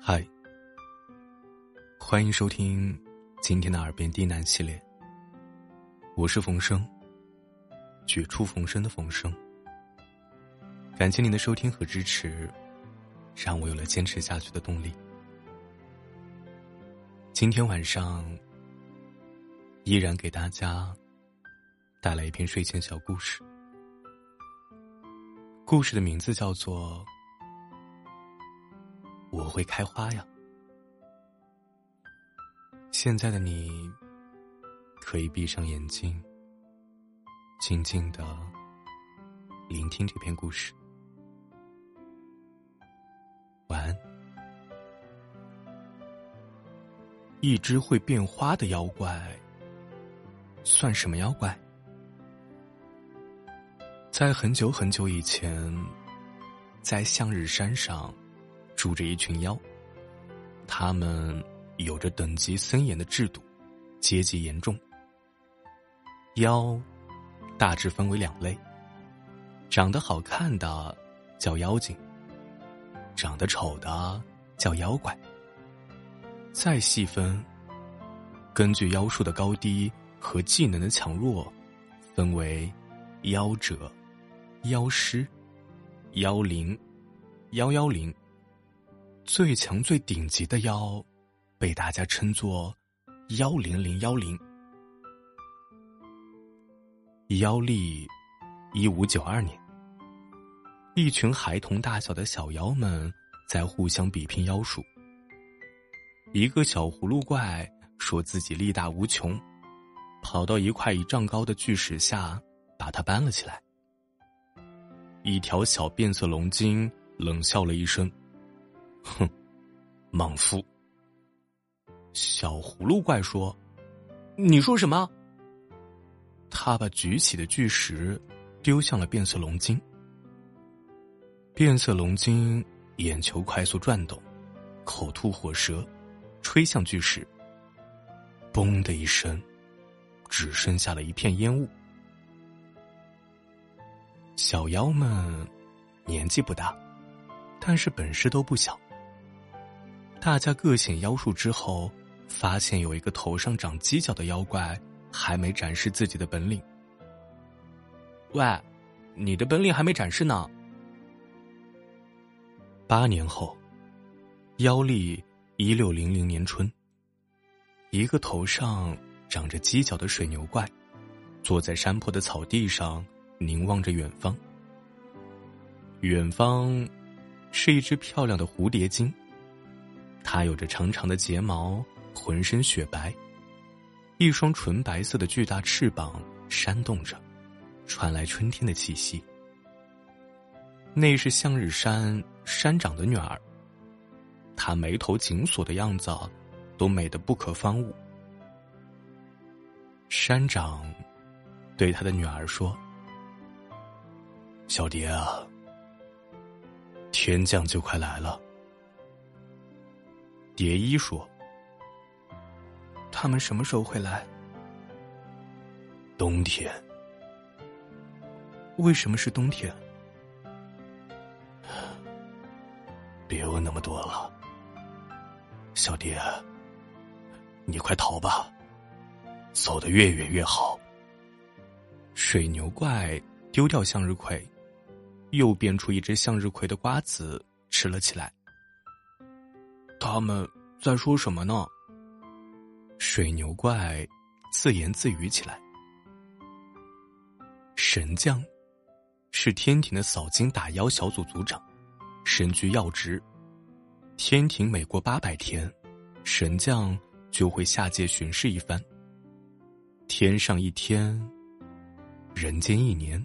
嗨，欢迎收听今天的耳边低喃系列。我是冯生，绝处逢生的冯生。感谢您的收听和支持，让我有了坚持下去的动力。今天晚上依然给大家带来一篇睡前小故事，故事的名字叫做。我会开花呀！现在的你，可以闭上眼睛，静静的聆听这篇故事。晚安。一只会变花的妖怪，算什么妖怪？在很久很久以前，在向日山上。住着一群妖，他们有着等级森严的制度，阶级严重。妖大致分为两类：长得好看的叫妖精，长得丑的叫妖怪。再细分，根据妖术的高低和技能的强弱，分为妖者、妖师、妖灵、妖妖灵。最强最顶级的妖，被大家称作“幺零零幺零”。妖历一五九二年，一群孩童大小的小妖们在互相比拼妖术。一个小葫芦怪说自己力大无穷，跑到一块一丈高的巨石下，把它搬了起来。一条小变色龙精冷笑了一声。哼，莽夫！小葫芦怪说：“你说什么？”他把举起的巨石丢向了变色龙精。变色龙精眼球快速转动，口吐火舌，吹向巨石。嘣的一声，只剩下了一片烟雾。小妖们年纪不大，但是本事都不小。大家各显妖术之后，发现有一个头上长犄角的妖怪还没展示自己的本领。喂，你的本领还没展示呢。八年后，妖历一六零零年春，一个头上长着犄角的水牛怪，坐在山坡的草地上，凝望着远方。远方，是一只漂亮的蝴蝶精。它有着长长的睫毛，浑身雪白，一双纯白色的巨大翅膀扇动着，传来春天的气息。那是向日山山长的女儿。她眉头紧锁的样子，都美得不可方物。山长对他的女儿说：“小蝶啊，天降就快来了。”蝶衣说：“他们什么时候会来？冬天。为什么是冬天？别问那么多了，小蝶，你快逃吧，走得越远越好。”水牛怪丢掉向日葵，又变出一只向日葵的瓜子吃了起来。他们在说什么呢？水牛怪自言自语起来。神将是天庭的扫金打妖小组组长，身居要职。天庭每过八百天，神将就会下界巡视一番。天上一天，人间一年。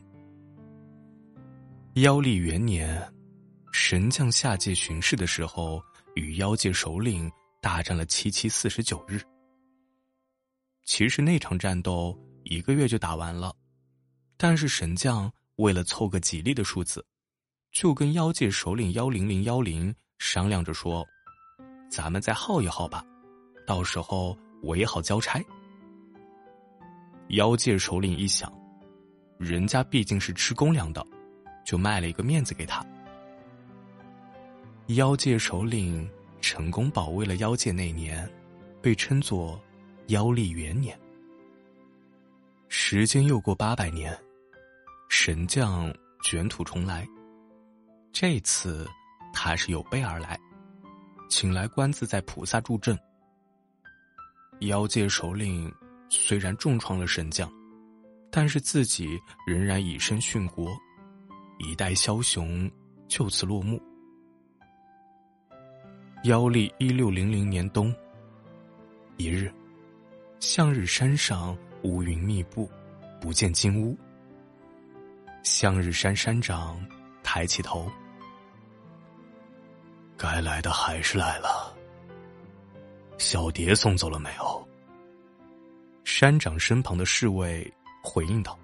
妖历元年，神将下界巡视的时候。与妖界首领大战了七七四十九日。其实那场战斗一个月就打完了，但是神将为了凑个吉利的数字，就跟妖界首领幺零零幺零商量着说：“咱们再耗一耗吧，到时候我也好交差。”妖界首领一想，人家毕竟是吃公粮的，就卖了一个面子给他。妖界首领成功保卫了妖界那年，被称作妖历元年。时间又过八百年，神将卷土重来。这次他是有备而来，请来观自在菩萨助阵。妖界首领虽然重创了神将，但是自己仍然以身殉国，一代枭雄就此落幕。妖历一六零零年冬，一日，向日山上乌云密布，不见金乌。向日山山长抬起头，该来的还是来了。小蝶送走了没有？山长身旁的侍卫回应道：“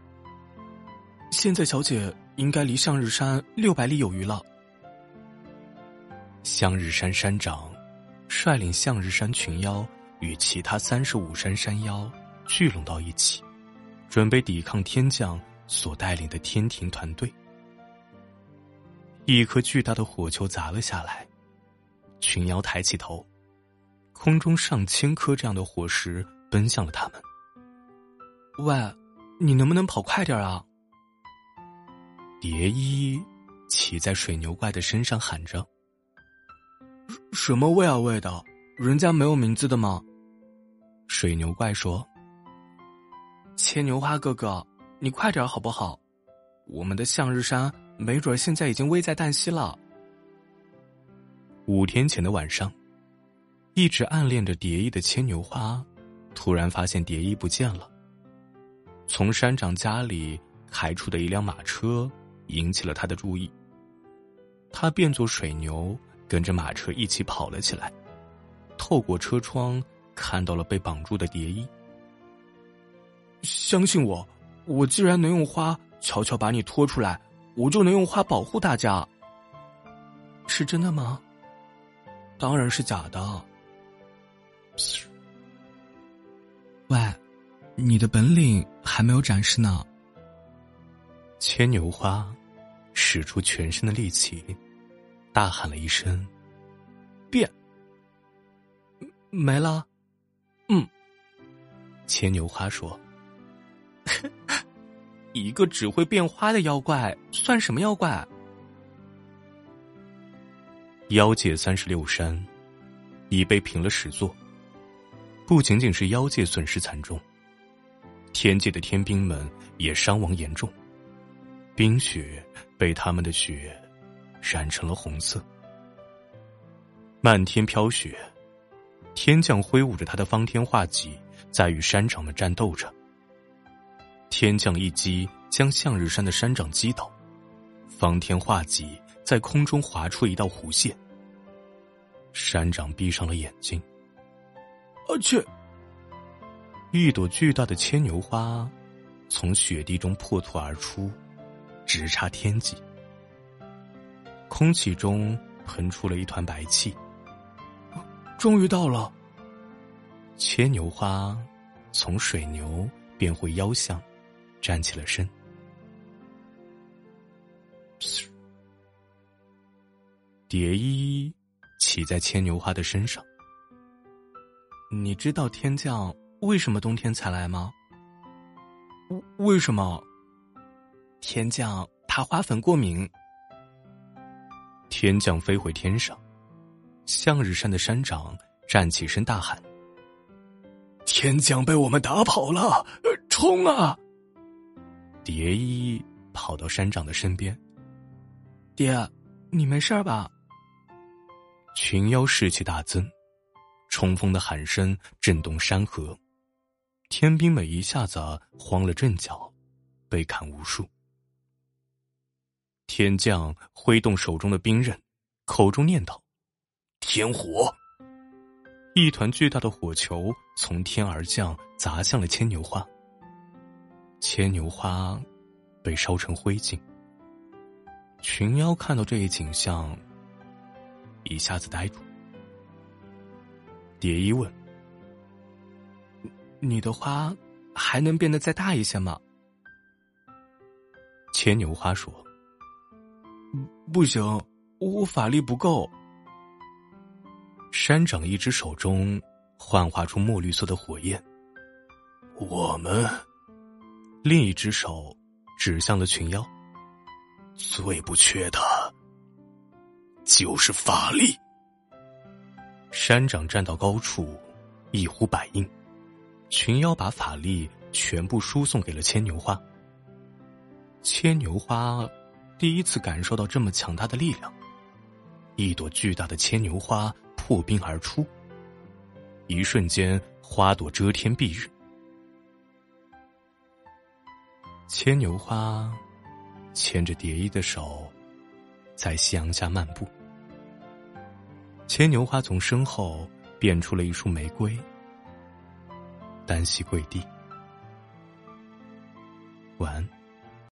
现在小姐应该离向日山六百里有余了。”向日山山长率领向日山群妖与其他三十五山山妖聚拢到一起，准备抵抗天将所带领的天庭团队。一颗巨大的火球砸了下来，群妖抬起头，空中上千颗这样的火石奔向了他们。喂，你能不能跑快点啊？蝶衣骑在水牛怪的身上喊着。什么喂啊喂的？人家没有名字的吗？水牛怪说：“牵牛花哥哥，你快点好不好？我们的向日山没准现在已经危在旦夕了。”五天前的晚上，一直暗恋着蝶衣的牵牛花，突然发现蝶衣不见了。从山长家里开出的一辆马车引起了他的注意，他变作水牛。跟着马车一起跑了起来，透过车窗看到了被绑住的蝶衣。相信我，我既然能用花悄悄把你拖出来，我就能用花保护大家。是真的吗？当然是假的。喂，你的本领还没有展示呢。牵牛花使出全身的力气。大喊了一声：“变！”没了。嗯，牵牛花说：“一个只会变花的妖怪算什么妖怪？”妖界三十六山已被平了十座，不仅仅是妖界损失惨重，天界的天兵们也伤亡严重，冰雪被他们的血。染成了红色，漫天飘雪，天将挥舞着他的方天画戟，在与山长们战斗着。天将一击将向日山的山长击倒，方天画戟在空中划出一道弧线。山长闭上了眼睛，而且，一朵巨大的牵牛花从雪地中破土而出，直插天际。空气中喷出了一团白气。终于到了。牵牛花从水牛变回妖象，站起了身。蝶衣骑在牵牛花的身上。你知道天降为什么冬天才来吗？为什么？天降怕花粉过敏。天将飞回天上，向日山的山长站起身大喊：“天将被我们打跑了，冲啊！”蝶衣跑到山长的身边：“爹，你没事吧？”群妖士气大增，冲锋的喊声震动山河，天兵们一下子慌了阵脚，被砍无数。天将挥动手中的兵刃，口中念道：“天火！”一团巨大的火球从天而降，砸向了牵牛花。牵牛花被烧成灰烬。群妖看到这一景象，一下子呆住。蝶衣问：“你的花还能变得再大一些吗？”牵牛花说。不行，我法力不够。山长一只手中幻化出墨绿色的火焰。我们另一只手指向了群妖。最不缺的，就是法力。山长站到高处，一呼百应，群妖把法力全部输送给了牵牛花。牵牛花第一次感受到这么强大的力量，一朵巨大的牵牛花破冰而出，一瞬间花朵遮天蔽日。牵牛花牵着蝶衣的手，在夕阳下漫步。牵牛花从身后变出了一束玫瑰，单膝跪地。晚安。